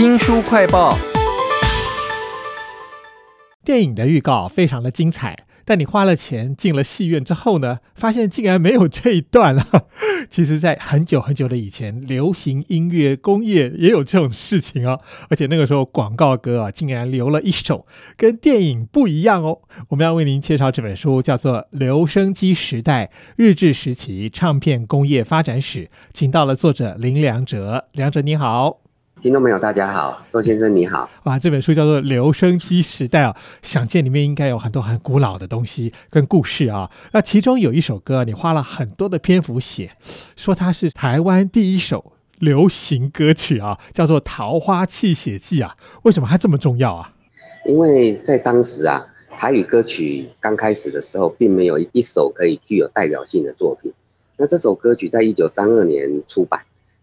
新书快报。电影的预告非常的精彩，但你花了钱进了戏院之后呢，发现竟然没有这一段啊！其实，在很久很久的以前，流行音乐工业也有这种事情哦。而且那个时候广告歌啊，竟然留了一首跟电影不一样哦。我们要为您介绍这本书，叫做《留声机时代：日治时期唱片工业发展史》，请到了作者林良哲。良哲你好。听众朋友，大家好，周先生你好。哇，这本书叫做《留声机时代》啊，想见里面应该有很多很古老的东西跟故事啊。那其中有一首歌，你花了很多的篇幅写，说它是台湾第一首流行歌曲啊，叫做《桃花泣血记》啊。为什么它这么重要啊？因为在当时啊，台语歌曲刚开始的时候，并没有一首可以具有代表性的作品。那这首歌曲在一九三二年出版。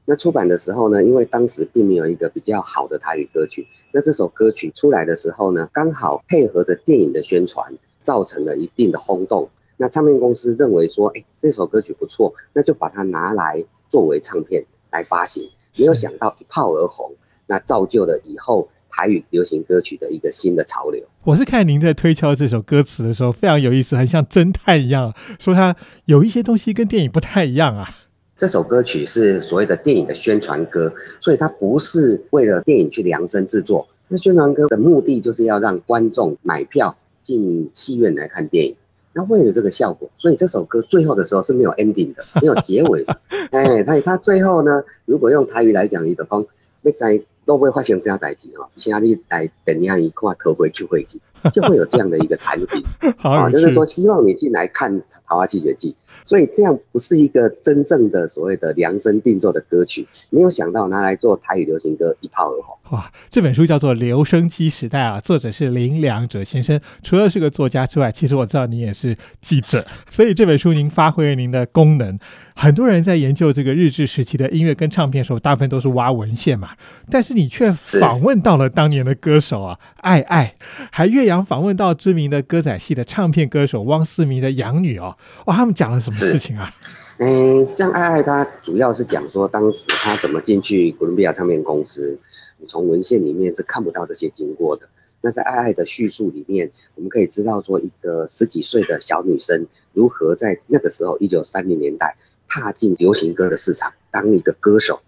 那出版的时候呢，因为当时并没有一个比较好的台语歌曲，那这首歌曲出来的时候呢，刚好配合着电影的宣传，造成了一定的轰动。那唱片公司认为说，哎，这首歌曲不错，那就把它拿来作为唱片来发行。没有想到一炮而红，那造就了以后台语流行歌曲的一个新的潮流。我是看您在推敲这首歌词的时候，非常有意思，很像侦探一样，说它有一些东西跟电影不太一样啊。这首歌曲是所谓的电影的宣传歌，所以它不是为了电影去量身制作。那宣传歌的目的就是要让观众买票进戏院来看电影。那为了这个效果，所以这首歌最后的时候是没有 ending 的，没有结尾的。哎，它它最后呢，如果用台语来讲，你的方要在都会发生这样代志哈，请你来等样一块头回去会去。就会有这样的一个场景 啊，就是说希望你进来看《桃花泣血记》，所以这样不是一个真正的所谓的量身定做的歌曲，没有想到拿来做台语流行歌一炮而红。哇，这本书叫做《留声机时代》啊，作者是林良哲先生。除了是个作家之外，其实我知道你也是记者，所以这本书您发挥了您的功能。很多人在研究这个日治时期的音乐跟唱片的时候，大部分都是挖文献嘛，但是你却访问到了当年的歌手啊，爱爱，还岳阳访问到知名的歌仔戏的唱片歌手汪思明的养女哦，哇，他们讲了什么事情啊？嗯，像爱爱，她主要是讲说当时她怎么进去哥伦比亚唱片公司，你从文献里面是看不到这些经过的。那在爱爱的叙述里面，我们可以知道说，一个十几岁的小女生如何在那个时候，一九三零年代踏进流行歌的市场，当一个歌手。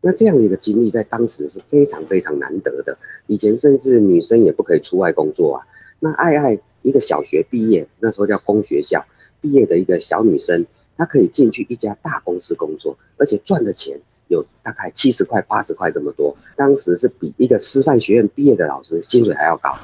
那这样的一个经历，在当时是非常非常难得的。以前甚至女生也不可以出外工作啊。那爱爱一个小学毕业，那时候叫工学校毕业的一个小女生，她可以进去一家大公司工作，而且赚的钱。有大概七十块、八十块这么多，当时是比一个师范学院毕业的老师薪水还要高。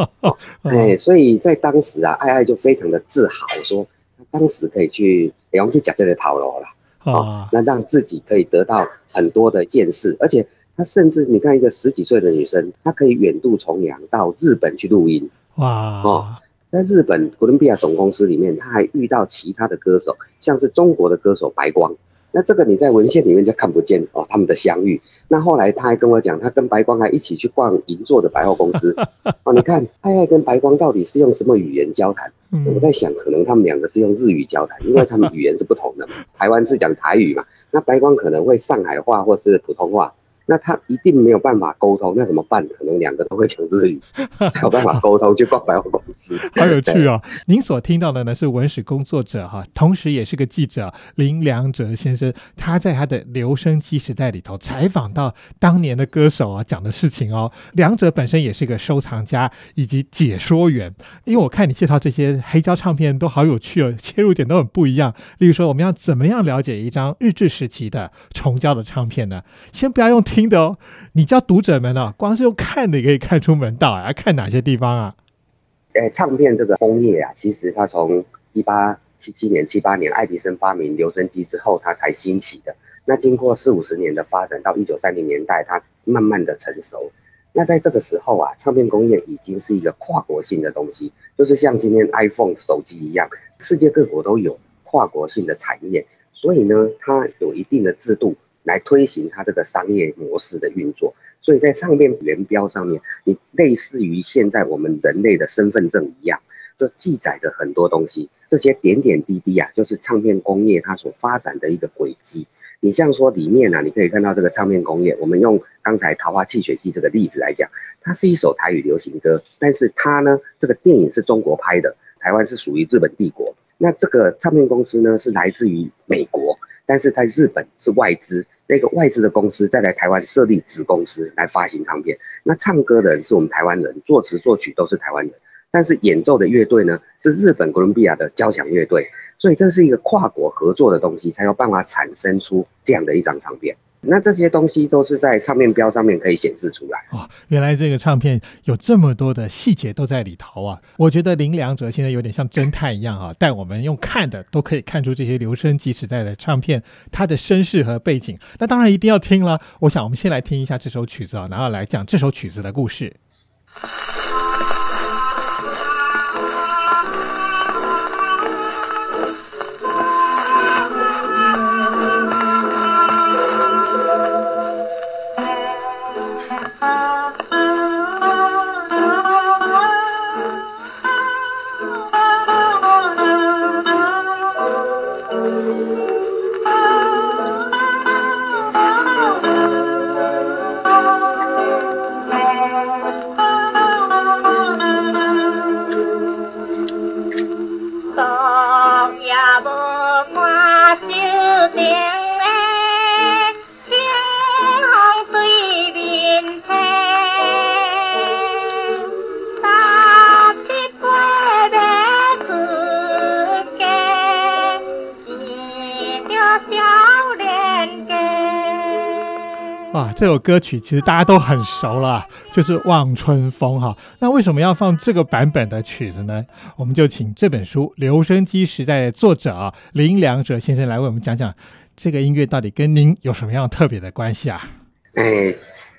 哎，所以在当时啊，爱爱就非常的自豪，说他当时可以去，我们可以讲这个套路了啊，那让自己可以得到很多的见识，而且他甚至你看一个十几岁的女生，她可以远渡重洋到日本去录音。哇哦，在日本哥伦比亚总公司里面，她还遇到其他的歌手，像是中国的歌手白光。那这个你在文献里面就看不见哦，他们的相遇。那后来他还跟我讲，他跟白光还一起去逛银座的百货公司 哦。你看，他爱跟白光到底是用什么语言交谈？我在想，可能他们两个是用日语交谈，因为他们语言是不同的嘛。台湾是讲台语嘛，那白光可能会上海话或是普通话。那他一定没有办法沟通，那怎么办？可能两个都会讲日语，才有办法沟通去逛百货公司。好有趣啊！您所听到的呢是文史工作者哈，同时也是个记者林良哲先生，他在他的留声机时代里头采访到当年的歌手啊讲的事情哦。梁哲本身也是个收藏家以及解说员，因为我看你介绍这些黑胶唱片都好有趣哦，切入点都很不一样。例如说，我们要怎么样了解一张日治时期的重胶的唱片呢？先不要用。听的哦，你教读者们哦，光是用看的可以看出门道啊！看哪些地方啊？哎，唱片这个工业啊，其实它从一八七七年、七八年爱迪生发明留声机之后，它才兴起的。那经过四五十年的发展，到一九三零年代，它慢慢的成熟。那在这个时候啊，唱片工业已经是一个跨国性的东西，就是像今天 iPhone 手机一样，世界各国都有跨国性的产业，所以呢，它有一定的制度。来推行它这个商业模式的运作，所以在唱片原标上面，你类似于现在我们人类的身份证一样，就记载着很多东西。这些点点滴滴啊，就是唱片工业它所发展的一个轨迹。你像说里面呢，你可以看到这个唱片工业，我们用刚才《桃花泣血记》这个例子来讲，它是一首台语流行歌，但是它呢，这个电影是中国拍的，台湾是属于日本帝国。那这个唱片公司呢，是来自于美国，但是在日本是外资，那个外资的公司再来台湾设立子公司来发行唱片。那唱歌的人是我们台湾人，作词作曲都是台湾人。但是演奏的乐队呢，是日本哥伦比亚的交响乐队，所以这是一个跨国合作的东西，才有办法产生出这样的一张唱片。那这些东西都是在唱片标上面可以显示出来。哦，原来这个唱片有这么多的细节都在里头啊！我觉得林良哲现在有点像侦探一样啊，带我们用看的都可以看出这些留声机时代的唱片它的身世和背景。那当然一定要听了。我想我们先来听一下这首曲子啊，然后来讲这首曲子的故事。也无半首情。哇，这首歌曲其实大家都很熟了，就是《望春风》哈。那为什么要放这个版本的曲子呢？我们就请这本书《留声机时代》的作者林良哲先生来为我们讲讲这个音乐到底跟您有什么样特别的关系啊？哎，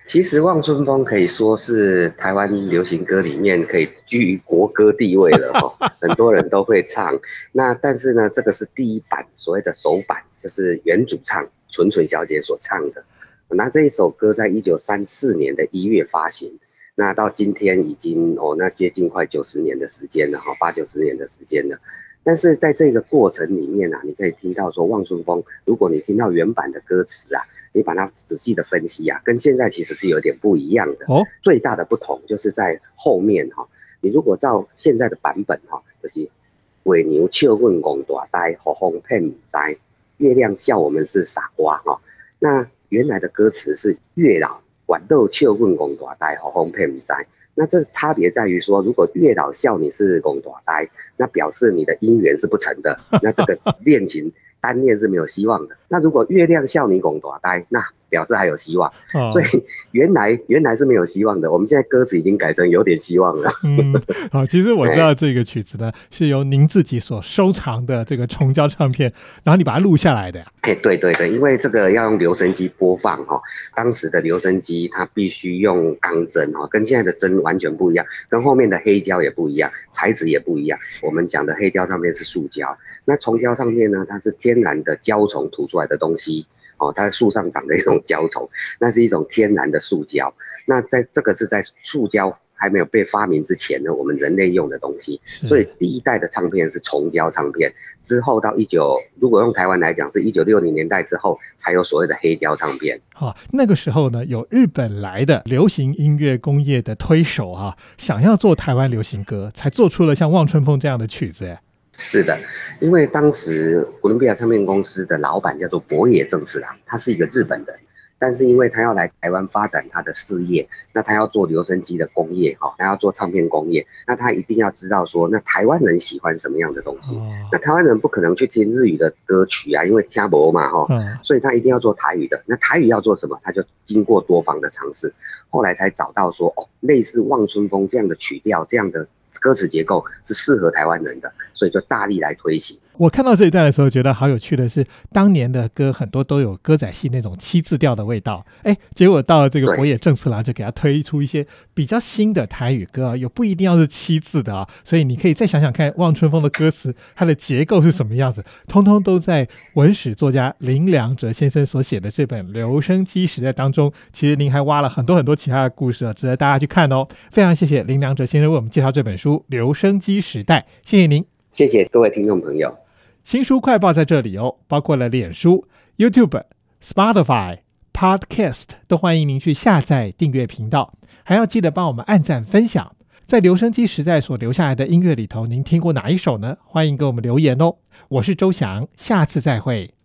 其实《望春风》可以说是台湾流行歌里面可以居于国歌地位了哈，很多人都会唱。那但是呢，这个是第一版所谓的首版，就是原主唱纯纯小姐所唱的。那这一首歌在一九三四年的一月发行，那到今天已经哦，那接近快九十年的时间了哈，八九十年的时间了。但是在这个过程里面啊，你可以听到说《望春风》，如果你听到原版的歌词啊，你把它仔细的分析啊，跟现在其实是有点不一样的。哦，最大的不同就是在后面哈，你如果照现在的版本哈，就是“鬼牛笑问公大呆，何风骗唔知，月亮笑我们是傻瓜”哈，那。原来的歌词是月老管豆笑问公大呆，好哄骗唔知。那这差别在于说，如果月老笑你是公大呆，那表示你的姻缘是不成的，那这个 恋情单恋是没有希望的。那如果月亮笑你公大呆，那表示还有希望，所以原来原来是没有希望的。我们现在歌词已经改成有点希望了。嗯，好，其实我知道 这个曲子呢是由您自己所收藏的这个重胶唱片，然后你把它录下来的呀。哎，对对对，因为这个要用留声机播放哈，当时的留声机它必须用钢针哈，跟现在的针完全不一样，跟后面的黑胶也不一样，材质也不一样。我我们讲的黑胶上面是塑胶，那虫胶上面呢，它是天然的胶虫吐出来的东西。哦，它树上长的一种胶虫，那是一种天然的塑胶。那在这个是在塑胶还没有被发明之前呢，我们人类用的东西。所以第一代的唱片是重胶唱片，之后到一九，如果用台湾来讲，是一九六零年代之后才有所谓的黑胶唱片。好，那个时候呢，有日本来的流行音乐工业的推手啊，想要做台湾流行歌，才做出了像《望春风》这样的曲子。是的，因为当时哥伦比亚唱片公司的老板叫做博野正次郎，他是一个日本人，但是因为他要来台湾发展他的事业，那他要做留声机的工业，哈，他要做唱片工业，那他一定要知道说，那台湾人喜欢什么样的东西，那台湾人不可能去听日语的歌曲啊，因为听不嘛，哈，所以他一定要做台语的。那台语要做什么？他就经过多方的尝试，后来才找到说，哦，类似《望春风》这样的曲调，这样的。歌词结构是适合台湾人的，所以就大力来推行。我看到这一段的时候，觉得好有趣的是，当年的歌很多都有歌仔戏那种七字调的味道，哎，结果到了这个对博野正次郎就给他推出一些比较新的台语歌啊，有不一定要是七字的啊，所以你可以再想想看，《望春风》的歌词它的结构是什么样子，通通都在文史作家林良哲先生所写的这本《留声机时代》当中。其实您还挖了很多很多其他的故事啊，值得大家去看哦。非常谢谢林良哲先生为我们介绍这本书《留声机时代》，谢谢您。谢谢各位听众朋友。新书快报在这里哦，包括了脸书、YouTube、Spotify、Podcast，都欢迎您去下载订阅频道，还要记得帮我们按赞分享。在留声机时代所留下来的音乐里头，您听过哪一首呢？欢迎给我们留言哦。我是周翔，下次再会。